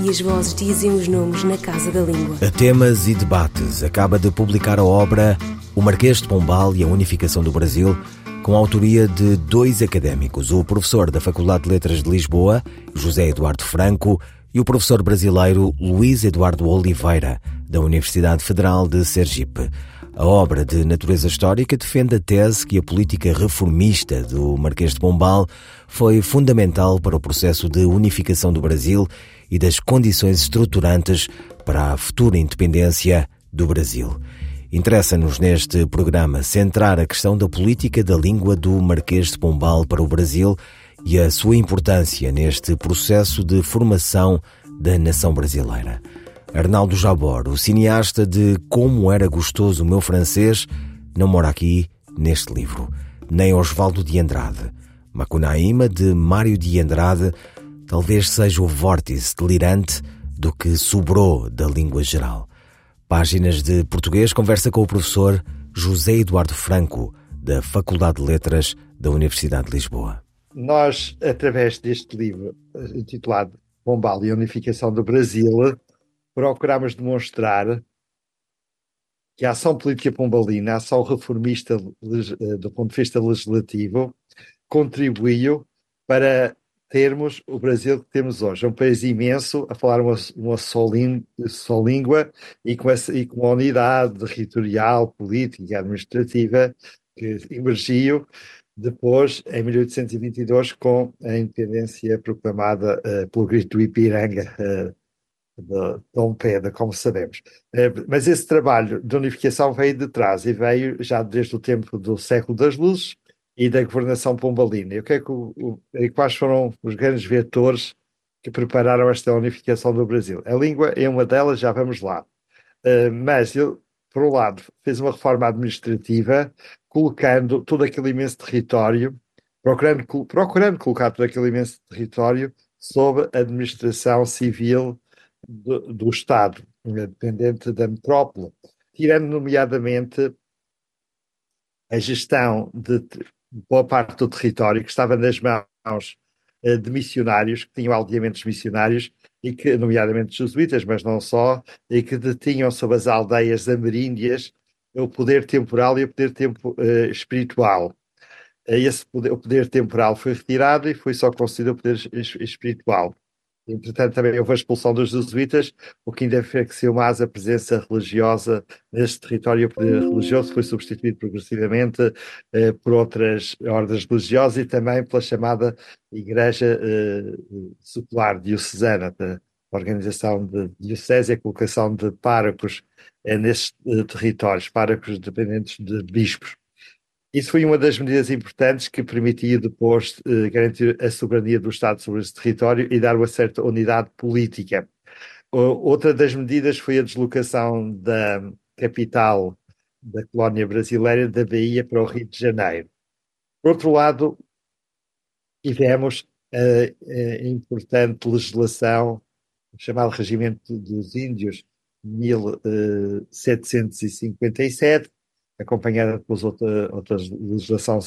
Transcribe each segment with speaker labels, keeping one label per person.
Speaker 1: e as vozes dizem os nomes na Casa da Língua.
Speaker 2: A temas e debates acaba de publicar a obra O Marquês de Pombal e a Unificação do Brasil, com a autoria de dois académicos, o professor da Faculdade de Letras de Lisboa, José Eduardo Franco, e o professor brasileiro Luís Eduardo Oliveira, da Universidade Federal de Sergipe. A obra de natureza histórica defende a tese que a política reformista do Marquês de Pombal foi fundamental para o processo de unificação do Brasil e das condições estruturantes para a futura independência do Brasil. Interessa-nos neste programa centrar a questão da política da língua do Marquês de Pombal para o Brasil e a sua importância neste processo de formação da nação brasileira. Arnaldo Jabor, o cineasta de Como Era Gostoso o Meu Francês, não mora aqui neste livro. Nem Osvaldo de Andrade. Macunaíma, de Mário de Andrade, talvez seja o vórtice delirante do que sobrou da língua geral. Páginas de Português conversa com o professor José Eduardo Franco, da Faculdade de Letras da Universidade de Lisboa.
Speaker 3: Nós, através deste livro eh, intitulado Pombal e a Unificação do Brasil, procuramos demonstrar que a ação política pombalina, a ação reformista eh, do ponto de vista legislativo, contribuiu para termos o Brasil que temos hoje. É um país imenso, a falar uma, uma só, só língua e com, essa, e com uma unidade territorial, política administrativa que emergiu depois, em 1822, com a independência proclamada uh, pelo grito Ipiranga uh, de Dom Pedro, como sabemos. Uh, mas esse trabalho de unificação veio de trás e veio já desde o tempo do século das luzes, e da governação pombalina. E o que é que o, o, e quais foram os grandes vetores que prepararam esta unificação do Brasil? A língua é uma delas, já vamos lá. Uh, mas ele, por um lado, fez uma reforma administrativa, colocando todo aquele imenso território, procurando, procurando colocar todo aquele imenso território sob a administração civil do, do Estado, dependente da metrópole, tirando nomeadamente a gestão de boa parte do território que estava nas mãos uh, de missionários, que tinham aldeamentos missionários, e que, nomeadamente jesuítas, mas não só, e que detinham sobre as aldeias ameríndias o poder temporal e o poder tempo, uh, espiritual. Uh, esse poder, o poder temporal foi retirado e foi só concedido o poder espiritual. Entretanto, também houve a expulsão dos jesuítas, o que enfraqueceu mais a presença religiosa neste território. O poder religioso foi substituído progressivamente eh, por outras ordens religiosas e também pela chamada Igreja eh, Secular Diocesana, da organização de diocese e a colocação de párocos eh, nestes eh, territórios, párocos dependentes de bispos. Isso foi uma das medidas importantes que permitia depois eh, garantir a soberania do Estado sobre esse território e dar uma certa unidade política. outra das medidas foi a deslocação da capital da colónia brasileira da Bahia para o Rio de Janeiro. Por outro lado, tivemos a, importante legislação, chamado Regimento dos Índios, 1757, acompanhada depois outra, outra legislação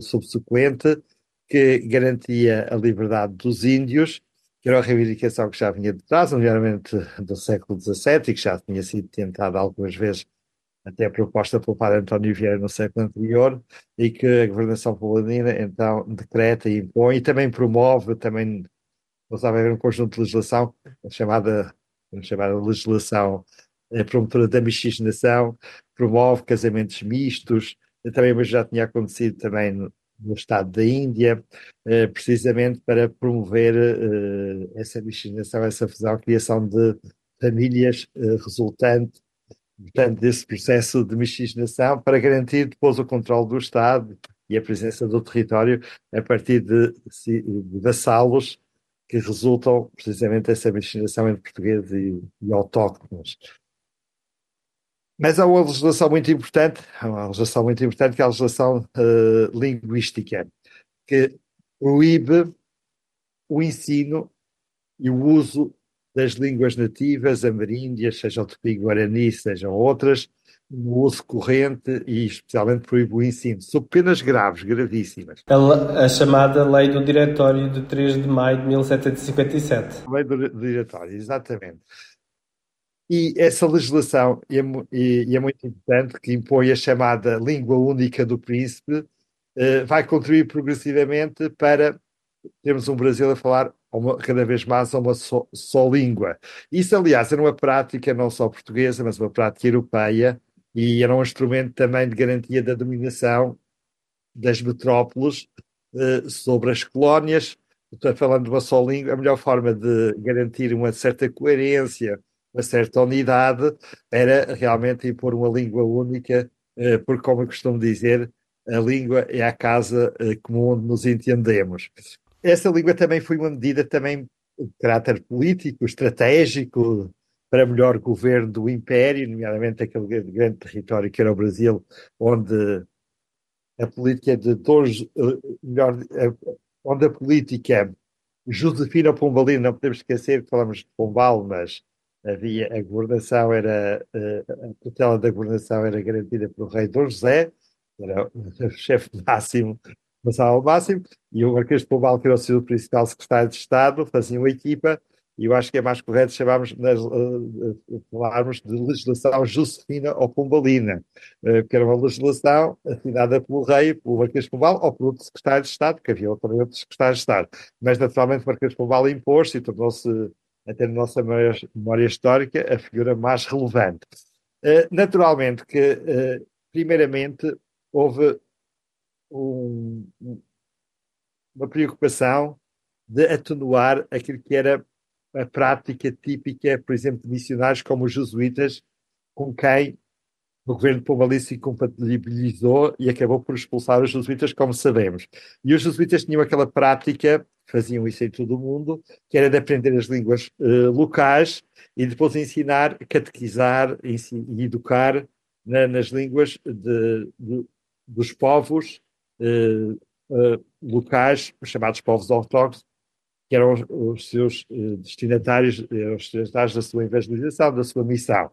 Speaker 3: subsequente, que garantia a liberdade dos índios, que era uma reivindicação que já vinha de trás, nomeadamente do século XVII, e que já tinha sido tentada algumas vezes, até proposta pelo padre António Vieira no século anterior, e que a governação polanina então decreta e impõe, e também promove, também, usava um conjunto de legislação, chamada, chamada legislação eh, promotora da miscigenação, promove casamentos mistos, também mas já tinha acontecido também no, no estado da Índia, eh, precisamente para promover eh, essa miscigenação, essa fusão, criação de famílias eh, resultante portanto, desse processo de miscigenação para garantir depois o controle do Estado e a presença do território a partir de, de vassalos que resultam precisamente dessa miscigenação entre portugueses e, e autóctonos. Mas há uma legislação muito importante, uma legislação muito importante que é a legislação uh, linguística, que proíbe o ensino e o uso das línguas nativas, ameríndias, sejam tupi-guarani, sejam outras, no uso corrente e especialmente proíbe o ensino, sob penas graves, gravíssimas.
Speaker 4: A, a, chamada Lei do Diretório de 3 de maio de 1757.
Speaker 3: Lei do Diretório, exatamente. E essa legislação, e é, e é, muito importante, que impõe a chamada língua única do príncipe, eh, vai contribuir progressivamente para termos um Brasil a falar uma, cada vez mais a uma só, só, língua. Isso, aliás, era uma prática não só portuguesa, mas uma prática europeia, e era um instrumento também de garantia da dominação das metrópoles eh, sobre as colónias. Estou falando de uma só língua, a melhor forma de garantir uma certa coerência, uma certa unidade, era realmente impor uma língua única, eh, porque, como eu costumo dizer, a língua é a casa eh, comum onde nos entendemos. Essa língua também foi uma medida também de caráter político, estratégico, para melhor governo do Império, nomeadamente aquele grande território que era o Brasil, onde a política de todos, eh, melhor, onde a política Josefina Pombalina, não podemos esquecer que falamos de Pombal, mas havia a governação, era, eh, a tutela da governação era garantida pelo rei Dom José, era o chefe máximo Marcelo ao máximo, e o Marquês de Pombal, que era o seu principal secretário de Estado, faziam equipa, e eu acho que é mais correto chamarmos, uh, falarmos de legislação josefina ou pombalina, porque era uma legislação assinada pelo rei, pelo Marquês de Pombal ou outro secretário de Estado, que havia também outros secretários de Estado. Mas, naturalmente, o Marquês de Pombal impôs-se e tornou-se, até na nossa memória histórica, a figura mais relevante. Uh, naturalmente que, primeiramente, houve um, uma preocupação de atenuar aquilo que era a prática típica, por exemplo, de missionários como os jesuítas, com quem o governo pombalista compatibilizou e acabou por expulsar os jesuítas, como sabemos. E os jesuítas tinham aquela prática, faziam isso em todo o mundo, que era de aprender as línguas uh, locais e depois ensinar, catequizar e educar na, nas línguas de, de, dos povos uh, uh, locais, chamados povos ortodoxos, que eram os, os seus destinatários, os destinatários da sua evangelização, da sua missão.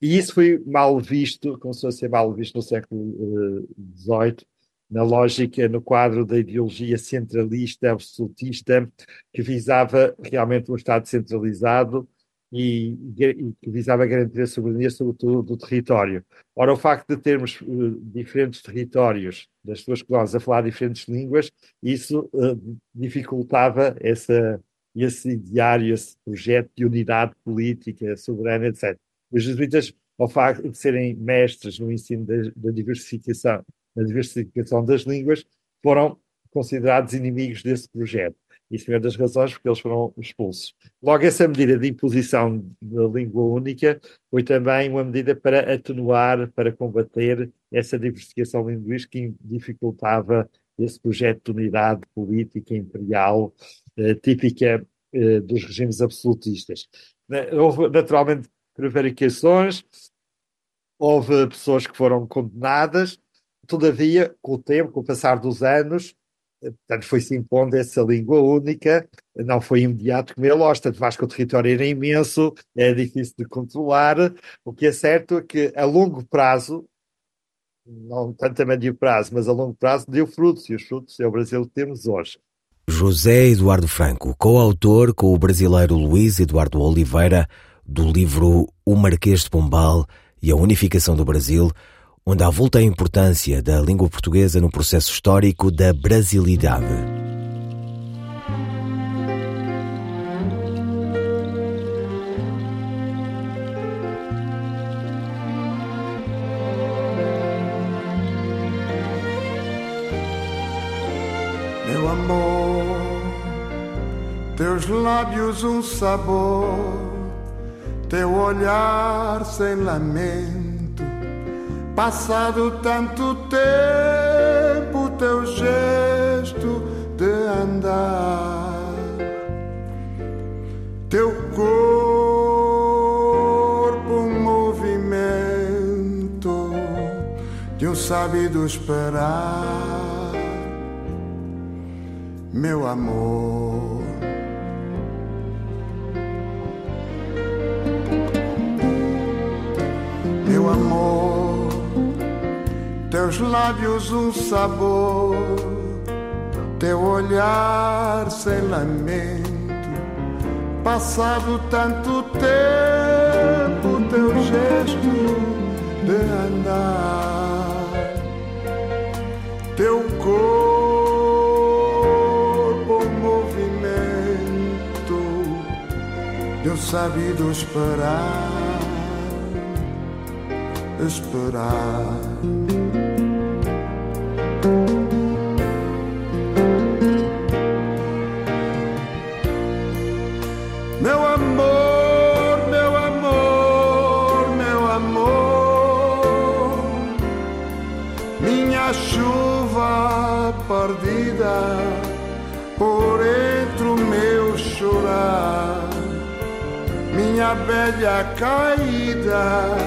Speaker 3: E isso foi mal visto, começou a ser mal visto no século XVIII, na lógica, no quadro da ideologia centralista, absolutista, que visava realmente um Estado centralizado e, e, que visava garantir a soberania sobre todo do território. Ora, o facto de termos uh, diferentes territórios das suas colónias a falar diferentes línguas, isso uh, dificultava essa, esse ideário, esse projeto de unidade política, soberana, etc. Os jesuítas, ao facto de serem mestres no ensino da, da diversificação, da diversificação das línguas, foram considerados inimigos desse projeto. Isso é uma das razões porque eles foram expulsos. Logo, essa medida de imposição da língua única foi também uma medida para atenuar, para combater essa diversificação linguística que dificultava esse projeto de unidade política imperial eh, típica eh, dos regimes absolutistas. Houve, naturalmente, prevaricações, houve pessoas que foram condenadas, todavia, com o tempo, com o passar dos anos, Portanto, foi-se impondo essa língua única, não foi imediato como lógico, tanto mais que o território era imenso, é difícil de controlar. O que é certo é que a longo prazo, não tanto a médio prazo, mas a longo prazo, deu frutos, e os frutos é o Brasil que temos hoje.
Speaker 2: José Eduardo Franco, coautor com o brasileiro Luiz Eduardo Oliveira do livro O Marquês de Pombal e a Unificação do Brasil, onde avulta a importância da língua portuguesa no processo histórico da brasilidade.
Speaker 5: Meu amor, teus lábios um sabor, teu olhar sem lamento. Passado tanto tempo, teu gesto de andar, teu corpo um movimento, de um sabido esperar, meu amor. Amor, teus lábios um sabor, teu olhar sem lamento, passado tanto tempo, teu gesto de andar, teu corpo movimento, eu sabido esperar, esperar. Meu amor, meu amor, meu amor, minha chuva perdida por entre o meu chorar, minha abelha caída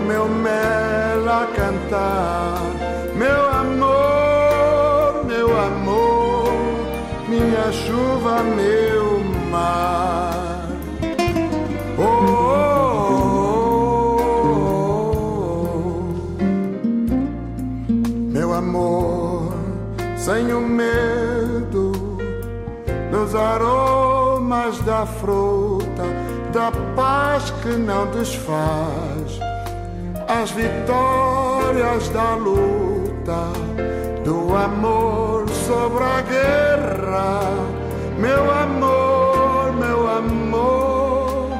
Speaker 5: meu mel a cantar, meu amor, meu amor, minha chuva, meu mar. Oh, oh, oh, meu amor, sem o medo dos aromas da fruta, da paz que não desfaz, as vitórias da luta, do amor sobre a guerra, meu amor, meu amor,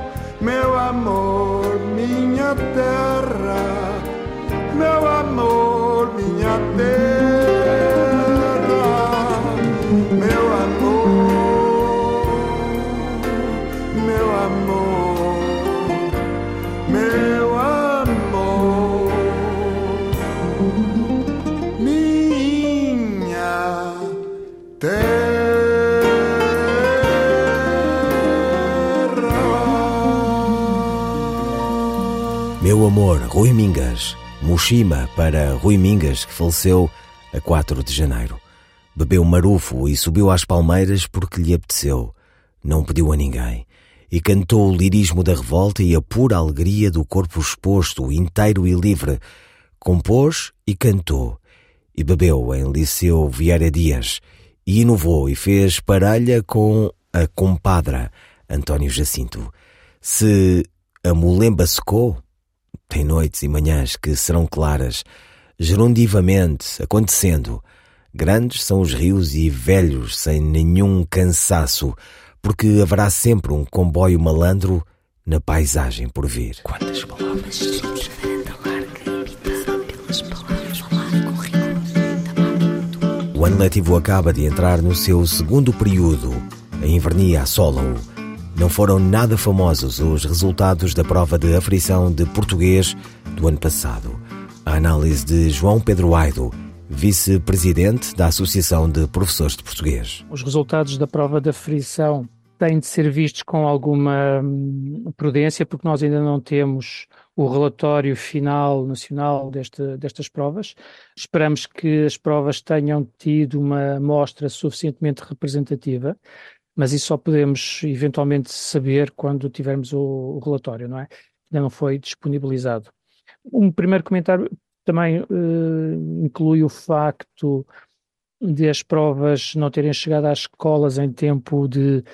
Speaker 5: meu amor, minha terra, meu amor, minha terra,
Speaker 2: Rui Mingas. Mushima para Rui Mingas, que faleceu a 4 de janeiro. Bebeu marufo e subiu às palmeiras porque lhe apeteceu. Não pediu a ninguém. E cantou o lirismo da revolta e a pura alegria do corpo exposto, inteiro e livre. Compôs e cantou. E bebeu em Liceu Vieira Dias. E inovou e fez parelha com a compadra António Jacinto. Se a molemba secou, tem noites e manhãs que serão claras, gerundivamente, acontecendo. Grandes são os rios e velhos, sem nenhum cansaço, porque haverá sempre um comboio malandro na paisagem por vir.
Speaker 6: Quantas palavras
Speaker 2: O ano letivo acaba de entrar no seu segundo período. A invernia assola-o. Não foram nada famosos os resultados da prova de aflição de português do ano passado. A análise de João Pedro Aido, vice-presidente da Associação de Professores de Português.
Speaker 7: Os resultados da prova da frição têm de ser vistos com alguma hum, prudência, porque nós ainda não temos o relatório final nacional deste, destas provas. Esperamos que as provas tenham tido uma amostra suficientemente representativa, mas isso só podemos eventualmente saber quando tivermos o, o relatório, não é? Ainda não foi disponibilizado. Um primeiro comentário também eh, inclui o facto de as provas não terem chegado às escolas em tempo de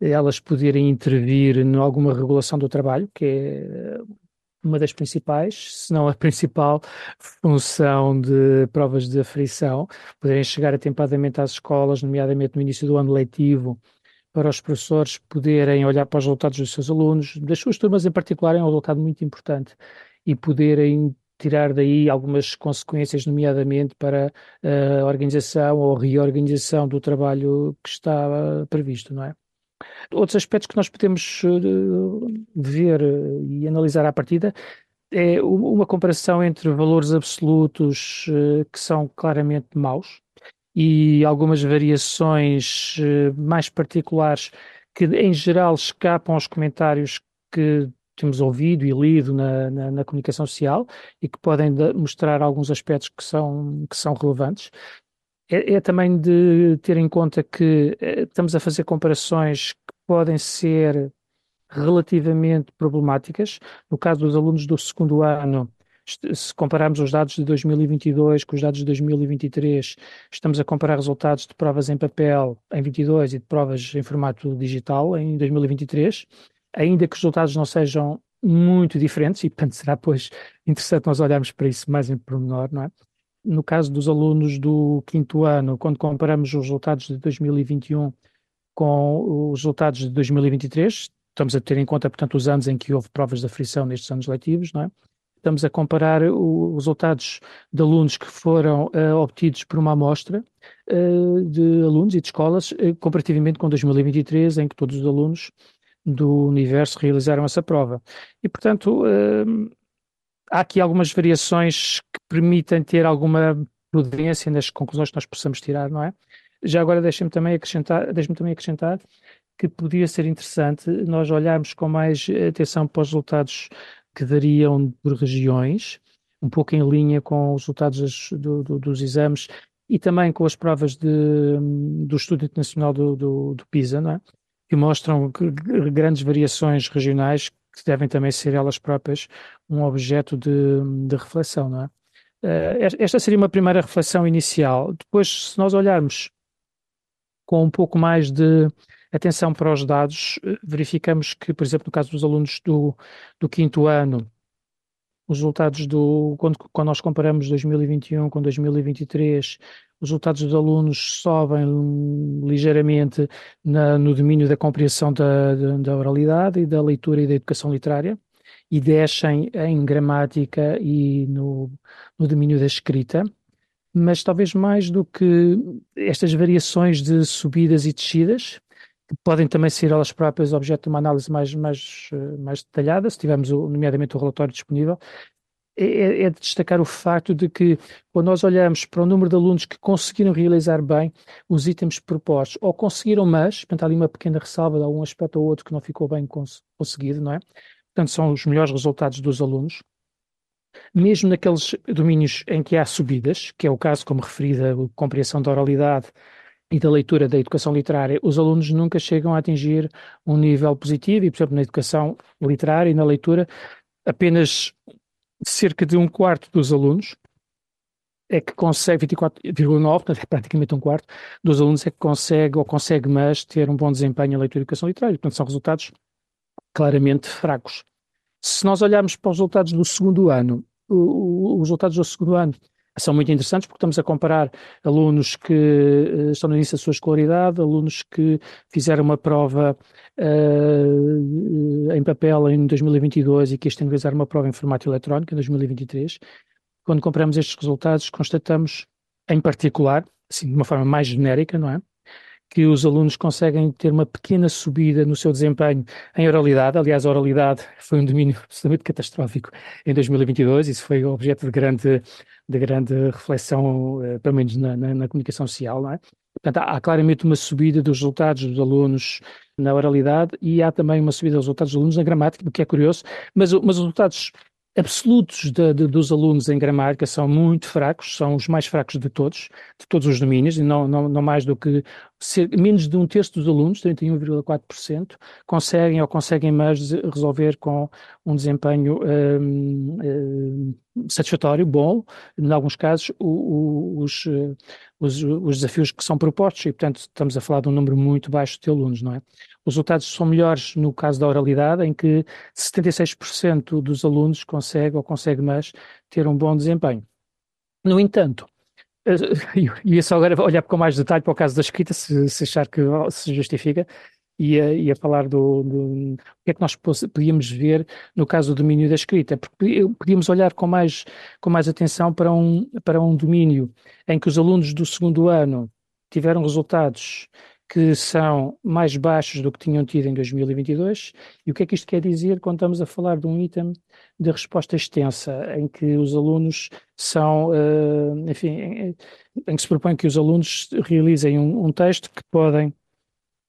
Speaker 7: elas poderem intervir em alguma regulação do trabalho, que é uma das principais, se não a principal função de provas de aflição, poderem chegar atempadamente às escolas, nomeadamente no início do ano letivo, para os professores poderem olhar para os resultados dos seus alunos, das suas turmas em particular, é um resultado muito importante, e poderem tirar daí algumas consequências, nomeadamente para a organização ou reorganização do trabalho que está uh, previsto, não é? Outros aspectos que nós podemos uh, ver e analisar à partida é uma comparação entre valores absolutos que são claramente maus e algumas variações uh, mais particulares que, em geral, escapam aos comentários que temos ouvido e lido na, na, na comunicação social e que podem mostrar alguns aspectos que são, que são relevantes. É, é, também de ter em conta que eh, estamos a fazer comparações que podem ser relativamente problemáticas. No caso dos alunos do segundo ano, se compararmos os dados de 2022 com os dados de 2023, estamos a comparar resultados de provas em papel em 22 e de provas em formato digital em 2023, ainda que os resultados não sejam muito diferentes, e portanto será pois interessante nós olharmos para isso mais em pormenor, não é? No caso dos alunos do quinto ano, quando comparamos os resultados de 2021 com os resultados de 2023, estamos a ter em conta, portanto, os anos em que houve provas de aflição nestes anos letivos, não é? Estamos a comparar os resultados de alunos que foram uh, obtidos por uma amostra uh, de alunos e de escolas, uh, comparativamente com 2023, em que todos os alunos do universo realizaram essa prova. E, portanto, há aqui algumas variações que permitem ter alguma prudência nas conclusões que nós possamos tirar, não é? Já agora deixem-me também acrescentar, deixe-me também acrescentar que podia ser interessante nós olharmos com mais atenção para os resultados que variam por regiões, um pouco em linha com os resultados do, do, dos exames e também com as provas de, do Estudo Internacional do, do, do PISA, é? que mostram grandes variações regionais que devem também ser elas próprias um objeto de, de reflexão. Não é? Eh, esta seria uma primeira reflexão inicial. Depois, se nós olharmos com um pouco mais de atenção para os dados, eh, verificamos que, por exemplo, no caso dos alunos do, do quinto ano, os resultados do, quando, quando nós comparamos 2021 com 2023, os resultados dos alunos sobem ligeiramente na, no domínio da compreensão da, da, oralidade e da leitura e da educação literária e descem em gramática e no, no domínio da escrita. Mas talvez mais do que estas variações de subidas e descidas, que podem também ser elas próprias objeto de uma análise mais, mais, eh, mais detalhada, se tivermos o, nomeadamente o relatório disponível, é, é, é, de destacar o facto de que, quando nós olhamos para o número de alunos que conseguiram realizar bem os itens propostos, ou conseguiram, mas, portanto, há ali uma pequena ressalva de algum aspecto ou outro que não ficou bem cons conseguido, não é? Portanto, são os melhores resultados dos alunos. Mesmo naqueles domínios em que há subidas, que é o caso, como referida, a compreensão da oralidade, e da leitura da educação literária, os alunos nunca chegam a atingir um nível positivo e, por exemplo, na educação literária e na leitura, apenas cerca de um quarto dos alunos é que consegue, 24,9, é praticamente um quarto dos alunos é que consegue ou consegue mais ter um bom desempenho na leitura e educação literária. Portanto, são resultados claramente fracos. Se nós olharmos para os resultados do segundo ano, os resultados do segundo ano são muito interessantes porque estamos a comparar alunos que uh, estão no início da sua escolaridade, alunos que fizeram uma prova uh, em papel em 2022 e que este ano realizar uma prova em formato eletrónico em 2023. Quando comparamos estes resultados, constatamos, em particular, assim, de uma forma mais genérica, não é? Que os alunos conseguem ter uma pequena subida no seu desempenho em oralidade. Aliás, a oralidade foi um domínio absolutamente catastrófico em 2022, isso foi objeto de grande, de grande reflexão, uh, pelo menos na, na, na, comunicação social. Não é? Portanto, há, há claramente uma subida dos resultados dos alunos na oralidade e há também uma subida dos resultados dos alunos na gramática, o que é curioso, mas, mas os resultados absolutos de, de, dos alunos em gramática são muito fracos, são os mais fracos de todos, de todos os domínios, e não, não, não mais do que ser, menos de um terço dos alunos, 31,4%, conseguem ou conseguem mais resolver com um desempenho um, um, satisfatório, bom, em alguns casos, o, o, os, os, os desafios que são propostos, e portanto estamos a falar de um número muito baixo de alunos, não é? Os resultados são melhores no caso da oralidade, em que 76% dos alunos consegue ou consegue mais ter um bom desempenho. No entanto, e só agora olhar com mais detalhe para o caso da escrita, se, se achar que se justifica, e a, e a falar do, do, que é que nós podíamos ver no caso do domínio da escrita, porque podíamos olhar com mais, com mais atenção para um, para um domínio em que os alunos do segundo ano tiveram resultados que são mais baixos do que tinham tido em 2022. E o que é que isto quer dizer quando estamos a falar de um item de resposta extensa, em que os alunos são, uh, enfim, em, em, que se propõe que os alunos realizem um, um texto que podem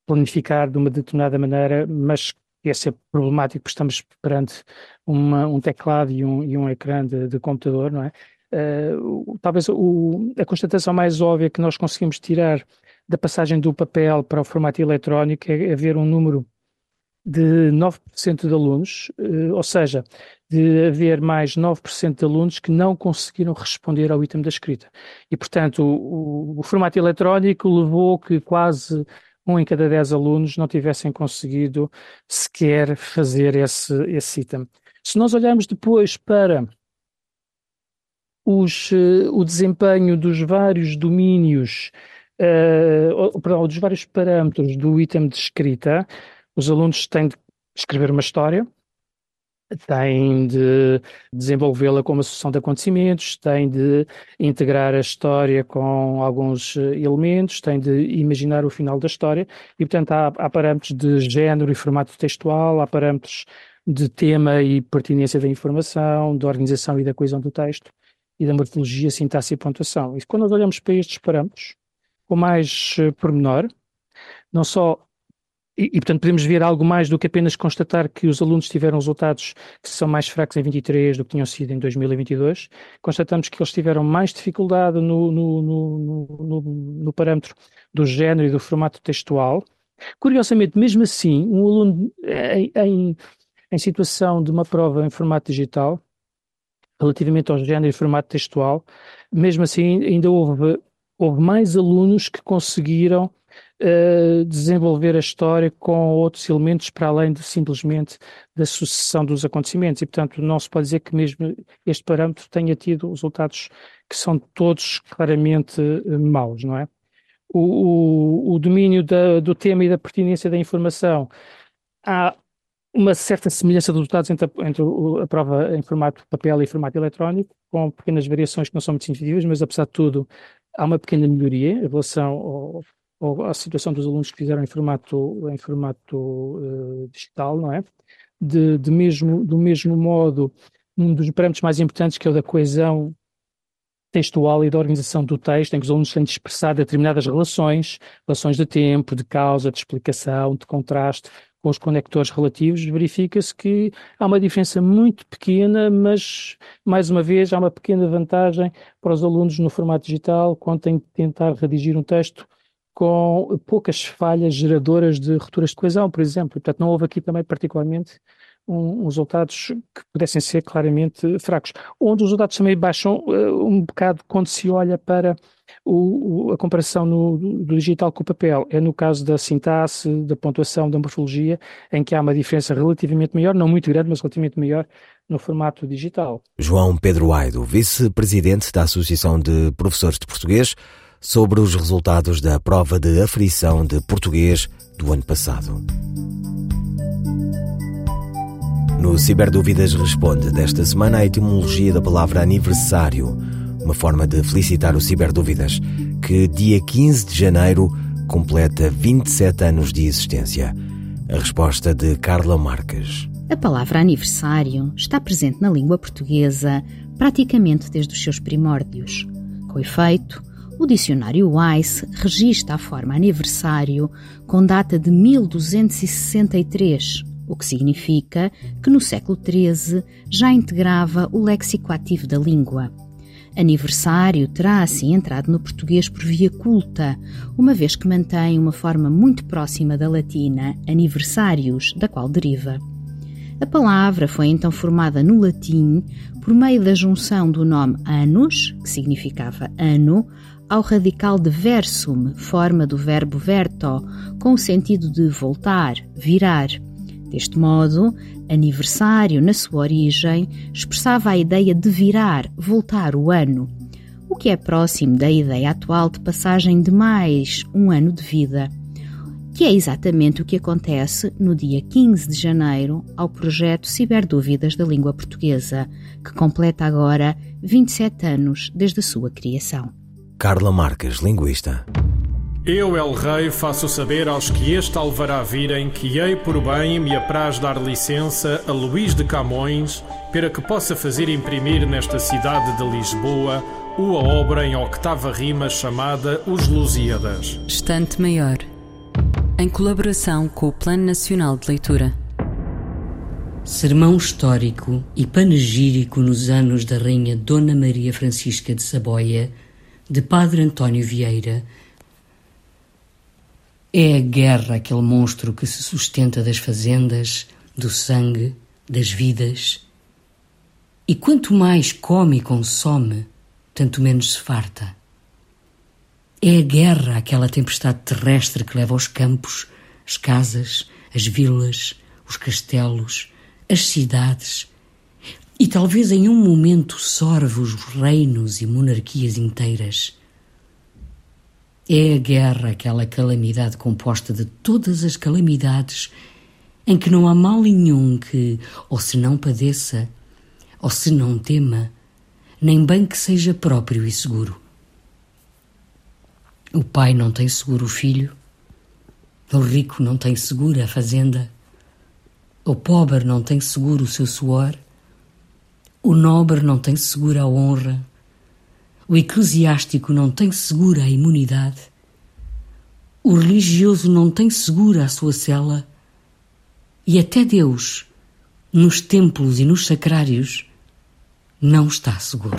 Speaker 7: planificar de uma determinada maneira, mas ia ser problemático porque estamos perante uma, um teclado e um, e um ecrã de, de computador, não é? Uh, talvez o, a constatação mais óbvia que nós conseguimos tirar da passagem do papel para o formato eletrónico é haver um número de 9% de alunos, uh, ou seja, de haver mais 9% de alunos que não conseguiram responder ao item da escrita. E, portanto, o, o, o formato eletrónico levou que quase um em cada dez alunos não tivessem conseguido sequer fazer esse, esse item. Se nós olharmos depois para os, uh, o desempenho dos vários domínios, uh, perdão, dos vários parâmetros do item de escrita, os alunos têm de escrever uma história, têm de desenvolvê-la como associação de acontecimentos, têm de integrar a história com alguns eh, elementos, têm de imaginar o final da história e, portanto, há, há parâmetros de género e formato textual, há parâmetros de tema e pertinência da informação, da organização e da coesão do texto e da morfologia, sintaxe e pontuação. E quando nós olhamos para estes parâmetros, com mais uh, pormenor, não só e, e, portanto, podemos ver algo mais do que apenas constatar que os alunos tiveram resultados que são mais fracos em 23 do que tinham sido em 2022. Constatamos que eles tiveram mais dificuldade no, no, no, no parâmetro do género e do formato textual. Curiosamente, mesmo assim, um aluno em, em, em situação de uma prova em formato digital, relativamente ao género e formato textual, mesmo assim, ainda houve, houve mais alunos que conseguiram uh, desenvolver a história com outros elementos para além de simplesmente da sucessão dos acontecimentos. E, portanto, não se pode dizer que mesmo este parâmetro tenha tido resultados que são todos claramente uh, maus, não é? O, o, o domínio da, do tema e da pertinência da informação. Há uma certa semelhança dos resultados entre a, entre a prova em formato papel e formato eletrónico, com pequenas variações que não são muito significativas, mas apesar de tudo há uma pequena melhoria em relação ao, ou a situação dos alunos que fizeram em formato, em formato uh, digital, não é? De, de mesmo, do mesmo modo, um dos parâmetros mais importantes, que é o da coesão textual e da organização do texto, em que os alunos têm de expressar determinadas relações, relações de tempo, de causa, de explicação, de contraste, com os conectores relativos, verifica-se que há uma diferença muito pequena, mas, mais uma vez, há uma pequena vantagem para os alunos no formato digital, quando têm de tentar redigir um texto com poucas falhas geradoras de rupturas de coesão, por exemplo. Portanto, não houve aqui também particularmente um, uns resultados que pudessem ser claramente fracos. Onde os resultados também baixam uh, um bocado quando se olha para o, o, a comparação no, do digital com o papel. É no caso da sintaxe, da pontuação, da morfologia, em que há uma diferença relativamente maior, não muito grande, mas relativamente maior no formato digital.
Speaker 2: João Pedro Aido, vice-presidente da Associação de Professores de Português, sobre os resultados da prova de aferição de português do ano passado. No Ciberdúvidas Responde desta semana a etimologia da palavra aniversário, uma forma de felicitar o Ciberdúvidas, que dia 15 de janeiro completa 27 anos de existência. A resposta de Carla Marques.
Speaker 8: A palavra aniversário está presente na língua portuguesa praticamente desde os seus primórdios. Com efeito, o dicionário Wise registra a forma aniversário com data de 1263, o que significa que no século XIII já integrava o léxico ativo da língua. Aniversário terá assim entrado no português por via culta, uma vez que mantém uma forma muito próxima da latina aniversarius, da qual deriva. A palavra foi então formada no latim por meio da junção do nome annus, que significava ano, ao radical de versum, forma do verbo verto, com o sentido de voltar, virar. Deste modo, aniversário, na sua origem, expressava a ideia de virar, voltar o ano, o que é próximo da ideia atual de passagem de mais um ano de vida, que é exatamente o que acontece no dia 15 de janeiro ao projeto Ciberdúvidas da Língua Portuguesa, que completa agora 27 anos desde a sua criação.
Speaker 2: Carla Marques, linguista.
Speaker 9: Eu, El Rei, faço saber aos que este alvará virem que hei por bem me apraz dar licença a Luís de Camões para que possa fazer imprimir nesta cidade de Lisboa uma obra em octava rima chamada Os Lusíadas.
Speaker 10: Estante Maior, em colaboração com o Plano Nacional de Leitura.
Speaker 11: Sermão histórico e panegírico nos anos da Rainha Dona Maria Francisca de Saboia, de Padre António Vieira. É a guerra aquele monstro que se sustenta das fazendas, do sangue, das vidas. E quanto mais come e consome, tanto menos se farta. É a guerra aquela tempestade terrestre que leva os campos, as casas, as vilas, os castelos, as cidades e talvez em um momento sorve os reinos e monarquias inteiras. É a guerra aquela calamidade composta de todas as calamidades em que não há mal nenhum que, ou se não padeça, ou se não tema, nem bem que seja próprio e seguro. O pai não tem seguro o filho, o rico não tem segura a fazenda, o pobre não tem seguro o seu suor, o nobre não tem segura a honra, o eclesiástico não tem segura a imunidade, o religioso não tem segura a sua cela, e até Deus, nos templos e nos sacrários, não está seguro.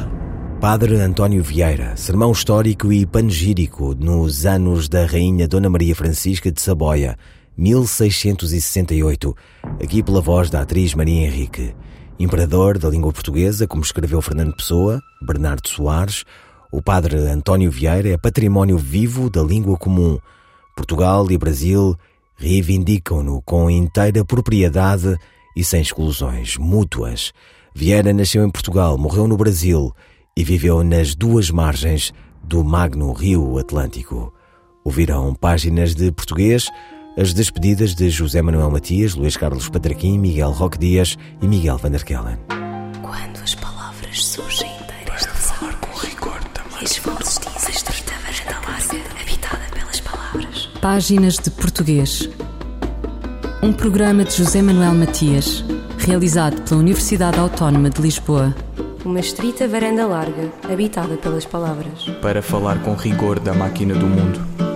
Speaker 2: Padre António Vieira, sermão histórico e panegírico nos anos da Rainha Dona Maria Francisca de Saboia, 1668, aqui pela voz da atriz Maria Henrique. Imperador da língua portuguesa, como escreveu Fernando Pessoa, Bernardo Soares, o Padre António Vieira é património vivo da língua comum. Portugal e Brasil reivindicam-no com inteira propriedade e sem exclusões mútuas. Vieira nasceu em Portugal, morreu no Brasil e viveu nas duas margens do magno Rio Atlântico. Ouviram páginas de português, as despedidas de José Manuel Matias, Luís Carlos Patraquim, Miguel Roque Dias e Miguel Van der Kellen.
Speaker 1: Quando as palavras surgem inteiras de falar com rigor também. E vozes dizem estreita varanda larga, habitada pelas palavras.
Speaker 10: Páginas de Português. Um programa de José Manuel Matias, realizado pela Universidade Autónoma de Lisboa.
Speaker 12: Uma estrita varanda larga, habitada pelas palavras.
Speaker 6: Para falar com rigor da máquina do mundo.